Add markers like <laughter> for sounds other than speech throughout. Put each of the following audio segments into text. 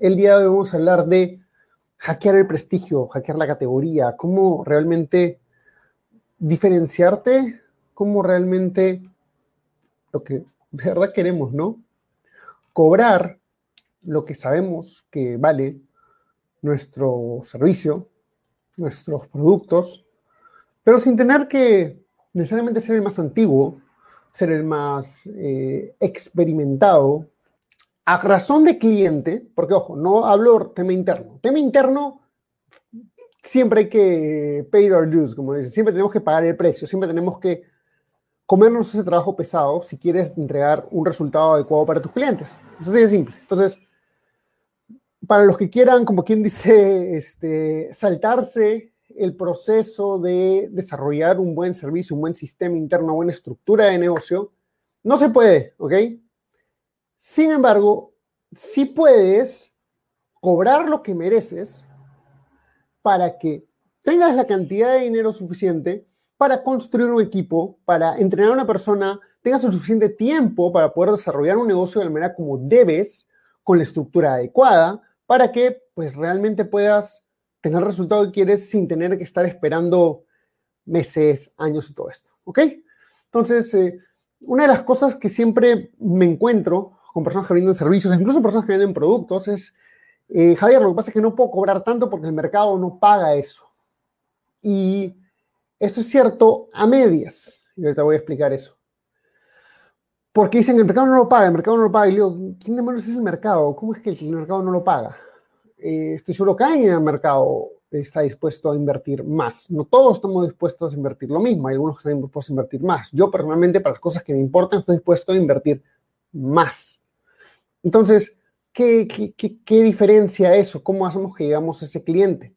El día de hoy vamos a hablar de hackear el prestigio, hackear la categoría, cómo realmente diferenciarte, cómo realmente lo que de verdad queremos, ¿no? Cobrar lo que sabemos que vale nuestro servicio, nuestros productos, pero sin tener que necesariamente ser el más antiguo, ser el más eh, experimentado, a razón de cliente, porque ojo, no hablo tema interno. Tema interno, siempre hay que pay our dues, como dicen. Siempre tenemos que pagar el precio, siempre tenemos que comernos ese trabajo pesado si quieres entregar un resultado adecuado para tus clientes. Eso de simple. Entonces, para los que quieran, como quien dice, este, saltarse el proceso de desarrollar un buen servicio, un buen sistema interno, una buena estructura de negocio, no se puede, ¿ok? Sin embargo, sí puedes cobrar lo que mereces para que tengas la cantidad de dinero suficiente para construir un equipo, para entrenar a una persona, tengas el suficiente tiempo para poder desarrollar un negocio de la manera como debes, con la estructura adecuada, para que pues realmente puedas tener el resultado que quieres sin tener que estar esperando meses, años y todo esto. ¿Ok? Entonces, eh, una de las cosas que siempre me encuentro con personas que venden servicios, incluso personas que venden productos, es, eh, Javier, lo que pasa es que no puedo cobrar tanto porque el mercado no paga eso. Y eso es cierto a medias. Y ahorita voy a explicar eso. Porque dicen, el mercado no lo paga, el mercado no lo paga. Y digo, ¿quién demonios es el mercado? ¿Cómo es que el mercado no lo paga? Eh, estoy seguro que alguien en el mercado está dispuesto a invertir más. No todos estamos dispuestos a invertir lo mismo. Hay algunos que están dispuestos a invertir más. Yo personalmente, para las cosas que me importan, estoy dispuesto a invertir más. Entonces, ¿qué, diferencia eso? ¿Cómo hacemos que llegamos a ese cliente?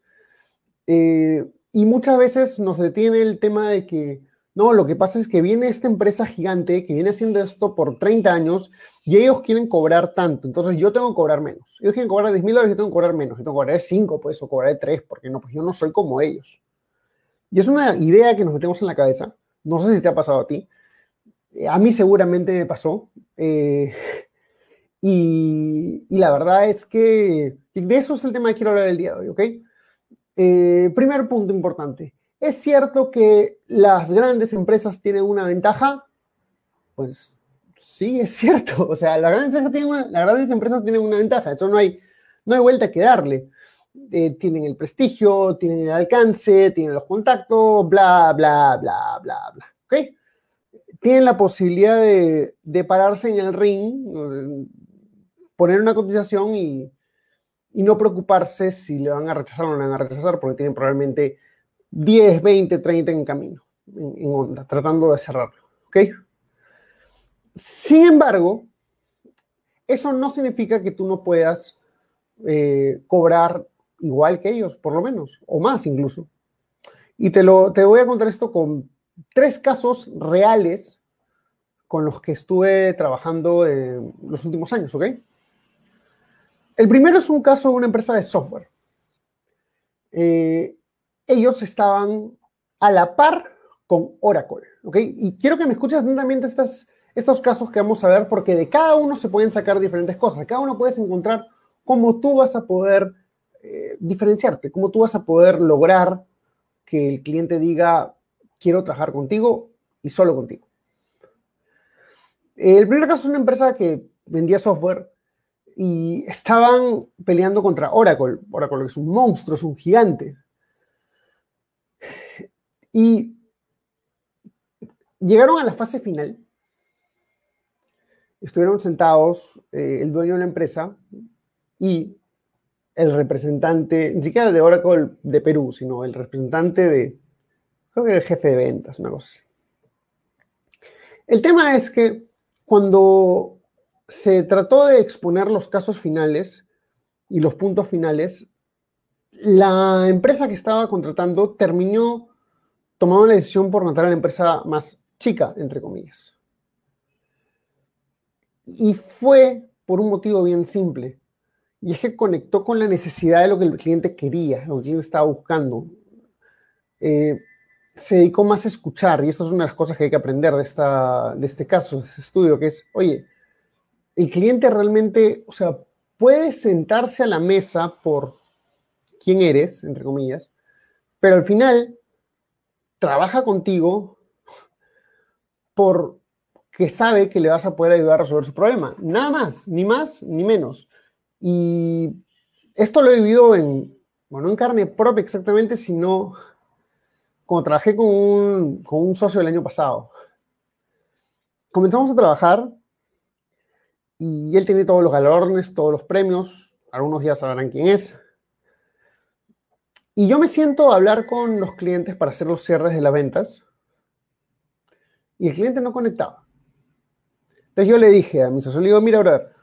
Eh, y muchas veces nos detiene el tema de que, no, lo que pasa es que viene esta empresa gigante que viene haciendo esto por 30 años y ellos quieren cobrar tanto, entonces yo tengo que cobrar menos. Ellos quieren cobrar 10 mil dólares, yo tengo que cobrar menos. Yo tengo que cobrar 5, pues, o cobrar 3, porque no, pues yo no soy como ellos. Y es una idea que nos metemos en la cabeza. No sé si te ha pasado a ti. A mí seguramente me pasó. Eh, y, la verdad es que de eso es el tema que quiero hablar el día de hoy, ¿ok? Eh, primer punto importante. ¿Es cierto que las grandes empresas tienen una ventaja? Pues sí, es cierto. <laughs> O sea, las grandes empresas tienen una, las grandes empresas tienen una ventaja. Eso no hay, no hay vuelta que darle. Eh, tienen el prestigio, tienen el alcance, tienen los contactos, bla, bla, bla, bla, bla. ¿Ok? Tienen la posibilidad de, de pararse en el ring, poner una cotización y, no preocuparse si le van a rechazar o no le van a rechazar, porque tienen probablemente 10, 20, 30 en camino, en, onda, tratando de cerrarlo. ¿Ok? Sin embargo, eso no significa que tú no puedas eh, cobrar igual que ellos, por lo menos, o más incluso. Y te, lo, te voy a contar esto con tres casos reales con los que estuve trabajando los últimos años, ¿ok? El primero es un caso de una empresa de software. Eh, ellos estaban a la par con Oracle, ¿ok? Y quiero que me escuches atentamente estos casos que vamos a ver, porque de cada uno se pueden sacar diferentes cosas. cada uno puedes encontrar cómo tú vas a poder eh, diferenciarte, cómo tú vas a poder lograr que el cliente diga, quiero trabajar contigo y solo contigo. El primer caso es una empresa que vendía software y estaban peleando contra Oracle. Oracle es un monstruo, es un gigante. Y llegaron a la fase final. Estuvieron sentados eh, el dueño de la empresa y el representante, ni siquiera de Oracle de Perú, sino el representante de, creo que el jefe de ventas, una cosa así. El tema es que cuando se trató de exponer los casos finales, y los puntos finales, la empresa que estaba contratando terminó tomando la decisión por notar a la empresa más chica, entre comillas. Y fue por un motivo bien simple. Y es que conectó con la necesidad de lo que el cliente quería, lo que el cliente estaba buscando. Eh, se dedicó más a escuchar, y esto es una de las cosas que hay que aprender de, esta, de este caso, de este estudio, que es, oye, el cliente realmente, o sea, puede sentarse a la mesa por quién eres, entre comillas, pero al final trabaja contigo porque sabe que le vas a poder ayudar a resolver su problema. Nada más, ni más ni menos. Y esto lo he vivido en, bueno, en carne propia exactamente, sino como trabajé con un, con un socio el año pasado. Comenzamos a trabajar y él tiene todos los galardones, todos los premios, algunos ya sabrán quién es. Y yo me siento a hablar con los clientes para hacer los cierres de las ventas y el cliente no conectaba. Entonces yo le dije a mi socio, mira, brother,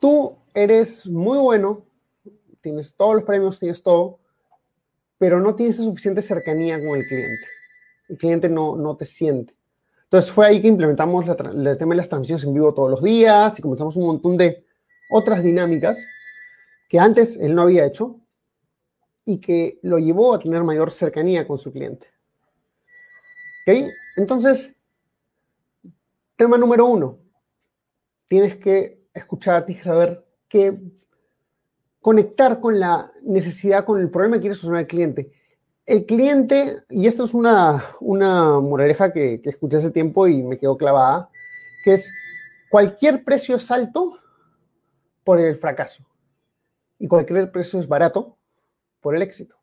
tú eres muy bueno, tienes todos los premios, tienes todo, pero no tienes suficiente cercanía con el cliente. El cliente no, no te siente. Entonces fue ahí que implementamos el tema de las transmisiones en vivo todos los días y comenzamos un montón de otras dinámicas que antes él no había hecho y que lo llevó a tener mayor cercanía con su cliente. ¿Ok? Entonces, tema número uno, tienes que escuchar, tienes que saber qué conectar con la necesidad, con el problema que quiere solucionar el cliente el cliente, y esto es una, una moraleja que, que, escuché hace tiempo y me quedó clavada, que es cualquier precio es alto por el fracaso y cualquier precio es barato por el éxito.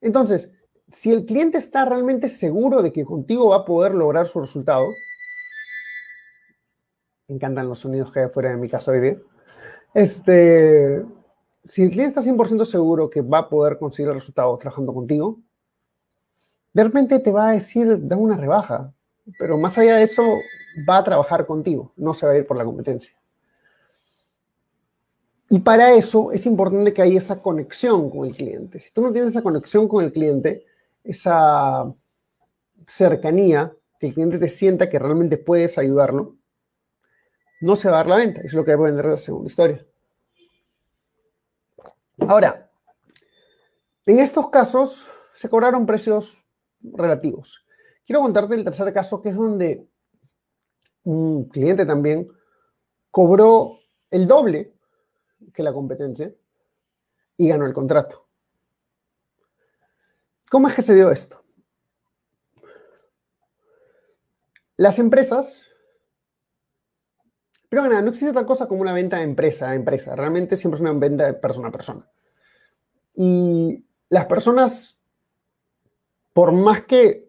Entonces, si el cliente está realmente seguro de que contigo va a poder lograr su resultado, me encantan los sonidos que hay afuera de mi casa hoy día, este, si el cliente está 100% seguro que va a poder conseguir el resultado trabajando contigo, de repente te va a decir, da una rebaja, pero más allá de eso, va a trabajar contigo, no se va a ir por la competencia. Y para eso es importante que haya esa conexión con el cliente. Si tú no tienes esa conexión con el cliente, esa cercanía, que el cliente te sienta que realmente puedes ayudarlo, no se va a dar la venta. Eso es lo que voy a vender la segunda historia. Ahora, en estos casos se cobraron precios relativos. Quiero contarte el tercer caso, que es donde un cliente también cobró el doble que la competencia y ganó el contrato. ¿Cómo es que se dio esto? Las empresas pero nada, no existe tal cosa como una venta de empresa a empresa. Realmente siempre es una venta de persona a persona. Y las personas, por más que,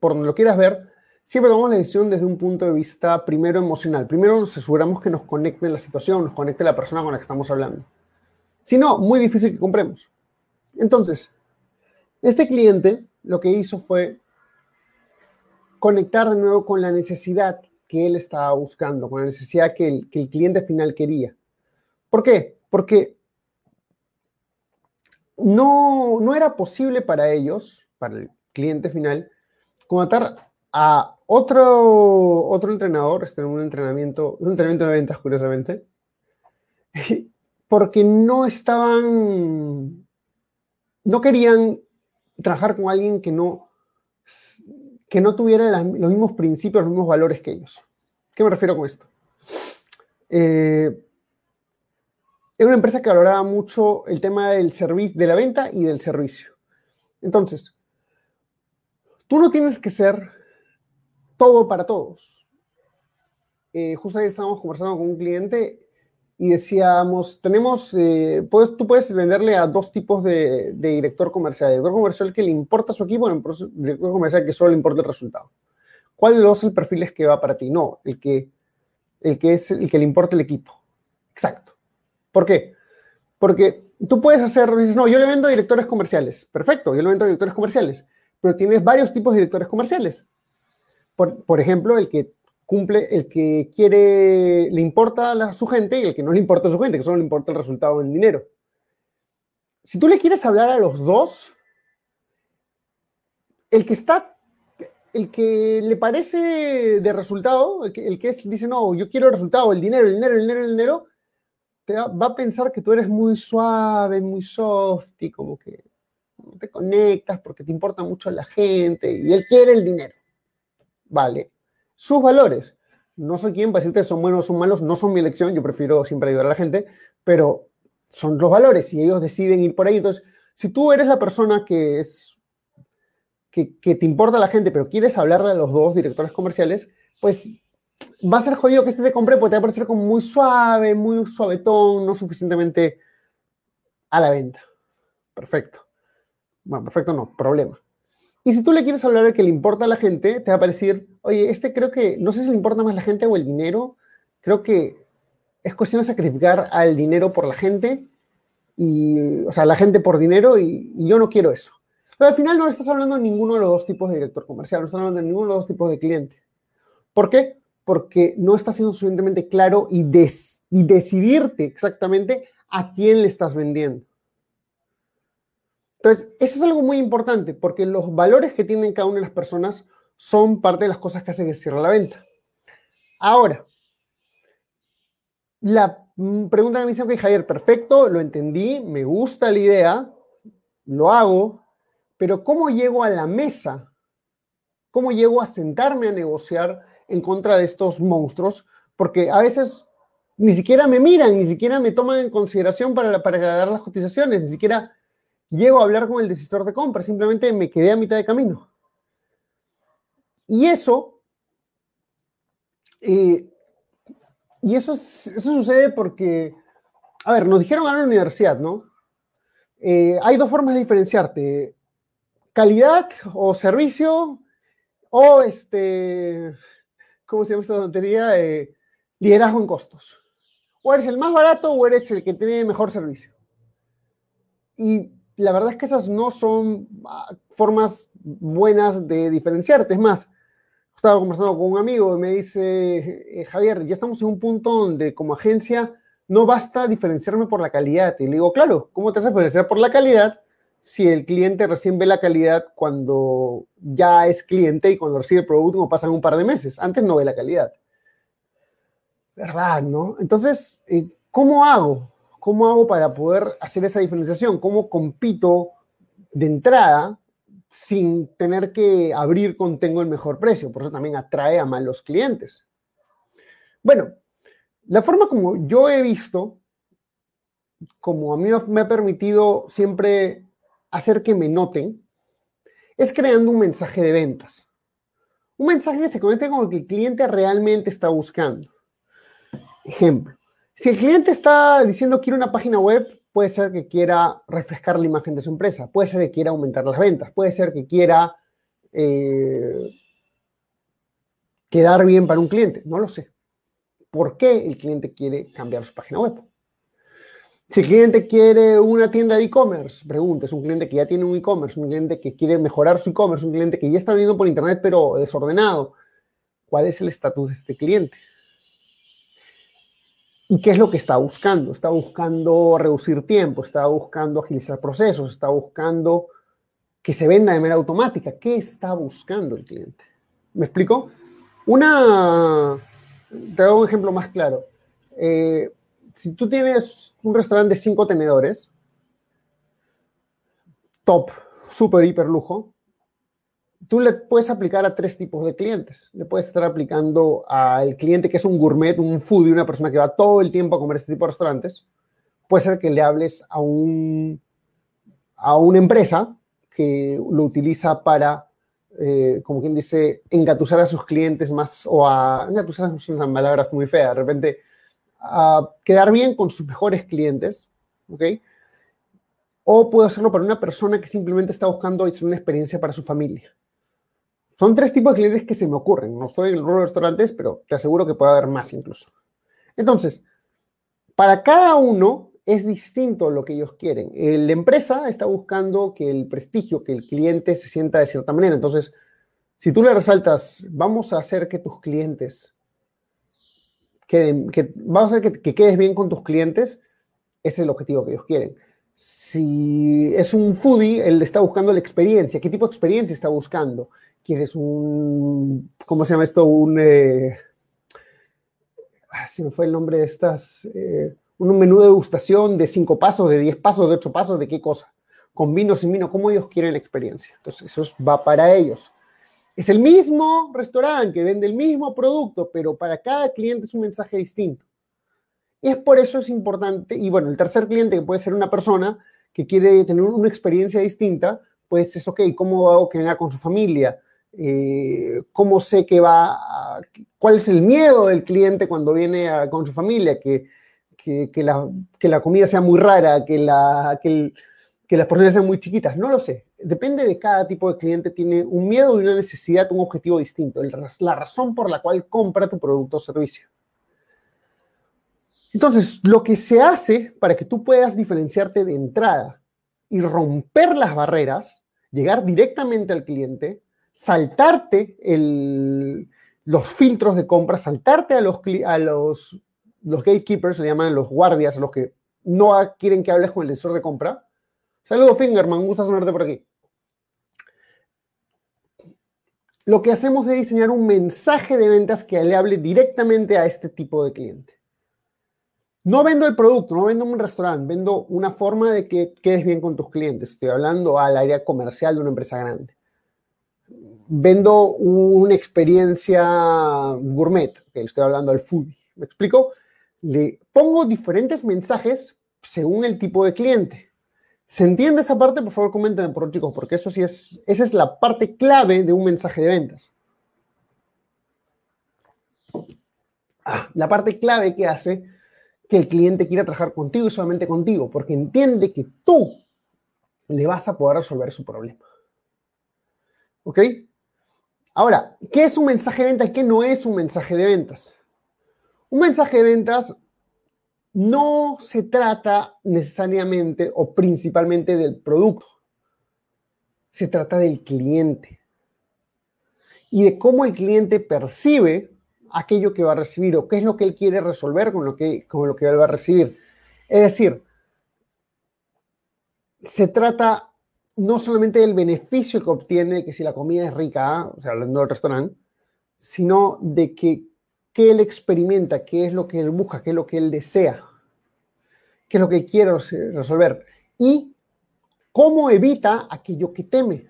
por donde lo quieras ver, siempre tomamos la decisión desde un punto de vista primero emocional. Primero nos aseguramos que nos conecte la situación, nos conecte la persona con la que estamos hablando. Si no, muy difícil que compremos. Entonces, este cliente lo que hizo fue conectar de nuevo con la necesidad que él estaba buscando, con la necesidad que el, que el cliente final quería. ¿Por qué? Porque no, no era posible para ellos, para el cliente final, contratar a otro, otro entrenador, este un entrenamiento, un entrenamiento de ventas, curiosamente, <laughs> porque no estaban, no querían trabajar con alguien que no que no tuviera los mismos principios, los mismos valores que ellos. ¿Qué me refiero con esto? Eh, era una empresa que valoraba mucho el tema del servicio, de la venta y del servicio. Entonces, tú no tienes que ser todo para todos. Eh, justo ahí estábamos conversando con un cliente y decíamos, tenemos, eh, tú puedes venderle a dos tipos de, director comercial. Director comercial que le importa su equipo, director comercial que solo le importa el resultado. ¿Cuál de los el perfil que va para ti? No, el que, el que es el que le importa el equipo. Exacto. ¿Por qué? Porque tú puedes hacer, dices, no, yo le vendo directores comerciales. Perfecto, yo le vendo directores comerciales. Pero tienes varios tipos de directores comerciales. Por, por ejemplo, el que cumple, el que quiere, le importa a su gente y el que no le importa a su gente, que solo le importa el resultado en dinero. Si tú le quieres hablar a los dos, el que está, el que le parece de resultado, el que, el que dice, no, yo quiero el resultado, el dinero, el dinero, el dinero, el dinero, te va, va, a pensar que tú eres muy suave, muy soft y como que no te conectas porque te importa mucho la gente y él quiere el dinero. Vale. Sus valores. No soy quien para decirte son buenos o son malos, no son mi elección, yo prefiero siempre ayudar a la gente, pero son los valores y ellos deciden ir por ahí. Entonces, si tú eres la persona que es que, que, te importa la gente, pero quieres hablarle a los dos directores comerciales, pues va a ser jodido que este te compre porque te va a parecer como muy suave, muy suavetón, no suficientemente a la venta. Perfecto. Bueno, perfecto no, problema. Y si tú le quieres hablar de que le importa a la gente, te va a parecer, oye, este creo que, no sé si le importa más la gente o el dinero, creo que es cuestión de sacrificar al dinero por la gente, y, o sea, la gente por dinero, y, yo no quiero eso. Pero al final no le estás hablando de ninguno de los dos tipos de director comercial, no estás hablando de ninguno de los dos tipos de cliente. ¿Por qué? Porque no estás siendo suficientemente claro y, y decidirte exactamente a quién le estás vendiendo. Entonces, eso es algo muy importante porque los valores que tienen cada una de las personas son parte de las cosas que hacen que cierre la venta. Ahora, la pregunta que me dice, ok, Javier, perfecto, lo entendí, me gusta la idea, lo hago, pero ¿cómo llego a la mesa? ¿Cómo llego a sentarme a negociar en contra de estos monstruos? Porque a veces ni siquiera me miran, ni siquiera me toman en consideración para, para dar las cotizaciones, ni siquiera llego a hablar con el decisor de compra, simplemente me quedé a mitad de camino. Y eso, eh, y eso, eso sucede porque, a ver, nos dijeron a la universidad, ¿no? Eh, hay dos formas de diferenciarte, calidad o servicio, o este, ¿cómo se llama esta tontería? Eh, liderazgo en costos. O eres el más barato o eres el que tiene mejor servicio. Y la verdad es que esas no son ah, formas buenas de diferenciarte. Es más, estaba conversando con un amigo y me dice, eh, Javier, ya estamos en un punto donde como agencia no basta diferenciarme por la calidad. Y le digo, claro, ¿cómo te a diferenciar por la calidad si el cliente recién ve la calidad cuando ya es cliente y cuando recibe el producto pasan un par de meses? Antes no ve la calidad. ¿Verdad, no? Entonces, eh, ¿cómo hago? ¿Cómo hago para poder hacer esa diferenciación? ¿Cómo compito de entrada sin tener que abrir con tengo el mejor precio? Por eso también atrae a malos clientes. Bueno, la forma como yo he visto, como a mí me ha permitido siempre hacer que me noten, es creando un mensaje de ventas. Un mensaje que se conecte con lo que el cliente realmente está buscando. Ejemplo, si el cliente está diciendo quiere una página web, puede ser que quiera refrescar la imagen de su empresa, puede ser que quiera aumentar las ventas, puede ser que quiera eh, quedar bien para un cliente, no lo sé. ¿Por qué el cliente quiere cambiar su página web? Si el cliente quiere una tienda de e-commerce, pregunta, es un cliente que ya tiene un e-commerce, un cliente que quiere mejorar su e-commerce, un cliente que ya está vendiendo por internet pero desordenado. ¿Cuál es el estatus de este cliente? ¿Y qué es lo que está buscando? Está buscando reducir tiempo, está buscando agilizar procesos, está buscando que se venda de manera automática. ¿Qué está buscando el cliente? ¿Me explico? Una, te doy un ejemplo más claro. Eh, si tú tienes un restaurante de cinco tenedores, top, súper, hiper lujo, tú le puedes aplicar a tres tipos de clientes. Le puedes estar aplicando al cliente que es un gourmet, un foodie, una persona que va todo el tiempo a comer este tipo de restaurantes. Puede ser que le hables a, un, a una empresa que lo utiliza para, eh, como quien dice, engatusar a sus clientes más, o a, engatusar es una palabra muy fea, de repente, a quedar bien con sus mejores clientes, ¿ok? O puedo hacerlo para una persona que simplemente está buscando una experiencia para su familia. Son tres tipos de clientes que se me ocurren. No estoy en el rubro de restaurantes, pero te aseguro que puede haber más incluso. Entonces, para cada uno es distinto lo que ellos quieren. La empresa está buscando que el prestigio, que el cliente se sienta de cierta manera. Entonces, si tú le resaltas, vamos a hacer que tus clientes que, que vamos a hacer que, quedes bien con tus clientes, ese es el objetivo que ellos quieren. Si es un foodie, él está buscando la experiencia. ¿Qué tipo de experiencia está buscando? ¿Quieres un, ¿cómo se llama esto? Un, eh, ah, se me fue el nombre de estas, eh, un menú de degustación de cinco pasos, de diez pasos, de ocho pasos, ¿de qué cosa? Con vino, sin vino, ¿cómo ellos quieren la experiencia? Entonces, eso va para ellos. Es el mismo restaurante que vende el mismo producto, pero para cada cliente es un mensaje distinto. Y es por eso es importante, y bueno, el tercer cliente que puede ser una persona que quiere tener una experiencia distinta, pues es, ok, ¿cómo hago que venga con su familia? Eh, ¿Cómo sé que va? ¿Cuál es el miedo del cliente cuando viene con su familia? Que, que, la, que, la, comida sea muy rara, que, la, que, las porciones sean muy chiquitas, no lo sé depende de cada tipo de cliente, tiene un miedo y una necesidad, un objetivo distinto, la razón por la cual compra tu producto o servicio. Entonces, lo que se hace para que tú puedas diferenciarte de entrada y romper las barreras, llegar directamente al cliente, saltarte los filtros de compra, saltarte a los, a gatekeepers, se llaman los guardias, los que no quieren que hables con el asesor de compra, Saludos, Fingerman, gusta sonarte por aquí. Lo que hacemos es diseñar un mensaje de ventas que le hable directamente a este tipo de cliente. No vendo el producto, no vendo un restaurante, vendo una forma de que quedes bien con tus clientes. Estoy hablando al área comercial de una empresa grande. Vendo una experiencia gourmet, que estoy hablando al foodie. ¿Me explico? Le pongo diferentes mensajes según el tipo de cliente. ¿Se entiende esa parte? Por favor, comenten por chicos, porque eso sí es, esa es la parte clave de un mensaje de ventas. Ah, la parte clave que hace que el cliente quiera trabajar contigo y solamente contigo, porque entiende que tú le vas a poder resolver su problema. ¿Ok? Ahora, ¿qué es un mensaje de ventas y qué no es un mensaje de ventas? Un mensaje de ventas no se trata necesariamente o principalmente del producto, se trata del cliente y de cómo el cliente percibe aquello que va a recibir o qué es lo que él quiere resolver con lo que, con lo que él va a recibir. Es decir, se trata no solamente del beneficio que obtiene, que si la comida es rica, o sea, hablando del restaurante, sino de que qué él experimenta, qué es lo que él busca, qué es lo que él desea, qué es lo que quiere resolver y cómo evita aquello que teme.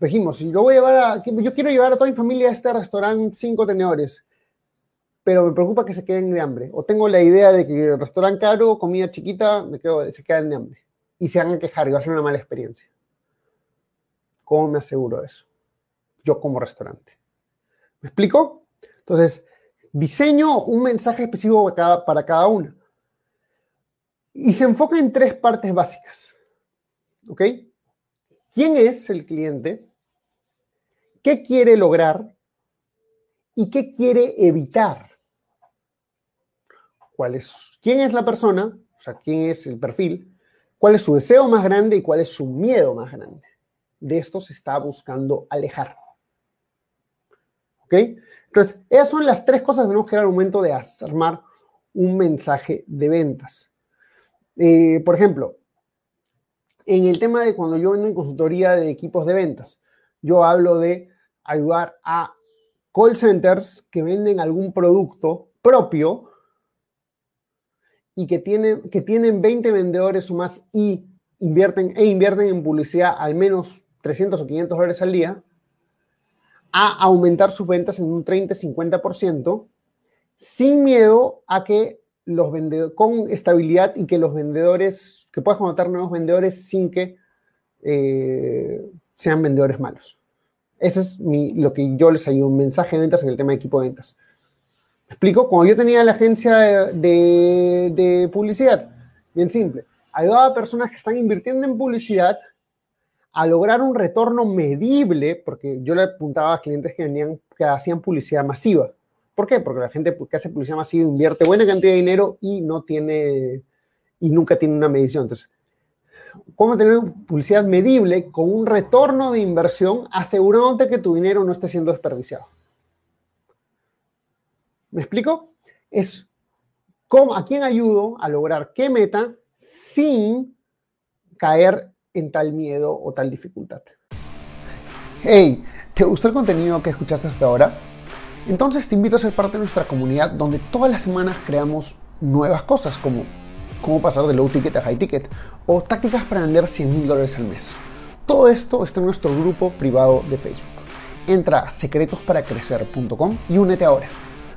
Dijimos, si yo voy a llevar a, yo quiero llevar a toda mi familia a este restaurante cinco tenedores, pero me preocupa que se queden de hambre. O tengo la idea de que el restaurante caro, comida chiquita, me quedo, se quedan de hambre. Y se van a quejar y va a ser una mala experiencia. ¿Cómo me aseguro de eso? Yo como restaurante. ¿Me explico? Entonces, diseño un mensaje específico para cada, para una. Y se enfoca en tres partes básicas. ¿Ok? ¿Quién es el cliente? ¿Qué quiere lograr? ¿Y qué quiere evitar? ¿Cuál es, ¿Quién es la persona? O sea, ¿quién es el perfil? ¿Cuál es su deseo más grande y cuál es su miedo más grande? De esto se está buscando alejar. ¿Ok? Entonces, esas son las tres cosas que tenemos que dar al momento de armar un mensaje de ventas. Eh, por ejemplo, en el tema de cuando yo vendo en consultoría de equipos de ventas, yo hablo de ayudar a call centers que venden algún producto propio y que tienen, que tienen 20 vendedores o más y invierten, e invierten en publicidad al menos 300 o 500 dólares al día, a aumentar sus ventas en un 30-50%, sin miedo a que los vendedores, con estabilidad y que los vendedores, que puedas contratar nuevos vendedores sin que eh, sean vendedores malos. Eso es lo que yo les ayudo, un mensaje de ventas en el tema de equipo de ventas. ¿Me explico? Cuando yo tenía la agencia de, publicidad, bien simple, ayudaba a personas que están invirtiendo en publicidad a lograr un retorno medible, porque yo le apuntaba a clientes que, venían, que hacían publicidad masiva. ¿Por qué? Porque la gente que hace publicidad masiva invierte buena cantidad de dinero y no tiene, y nunca tiene una medición. Entonces, ¿cómo tener publicidad medible con un retorno de inversión asegurándote que tu dinero no esté siendo desperdiciado? ¿Me explico? es cómo, a quién ayudo a lograr qué meta sin caer en tal miedo o tal dificultad. Hey, ¿te gustó el contenido que escuchaste hasta ahora? Entonces te invito a ser parte de nuestra comunidad donde todas las semanas creamos nuevas cosas como cómo pasar de low ticket a high ticket o tácticas para vender 100 mil dólares al mes. Todo esto está en nuestro grupo privado de Facebook. Entra a secretosparacrecer.com y únete ahora.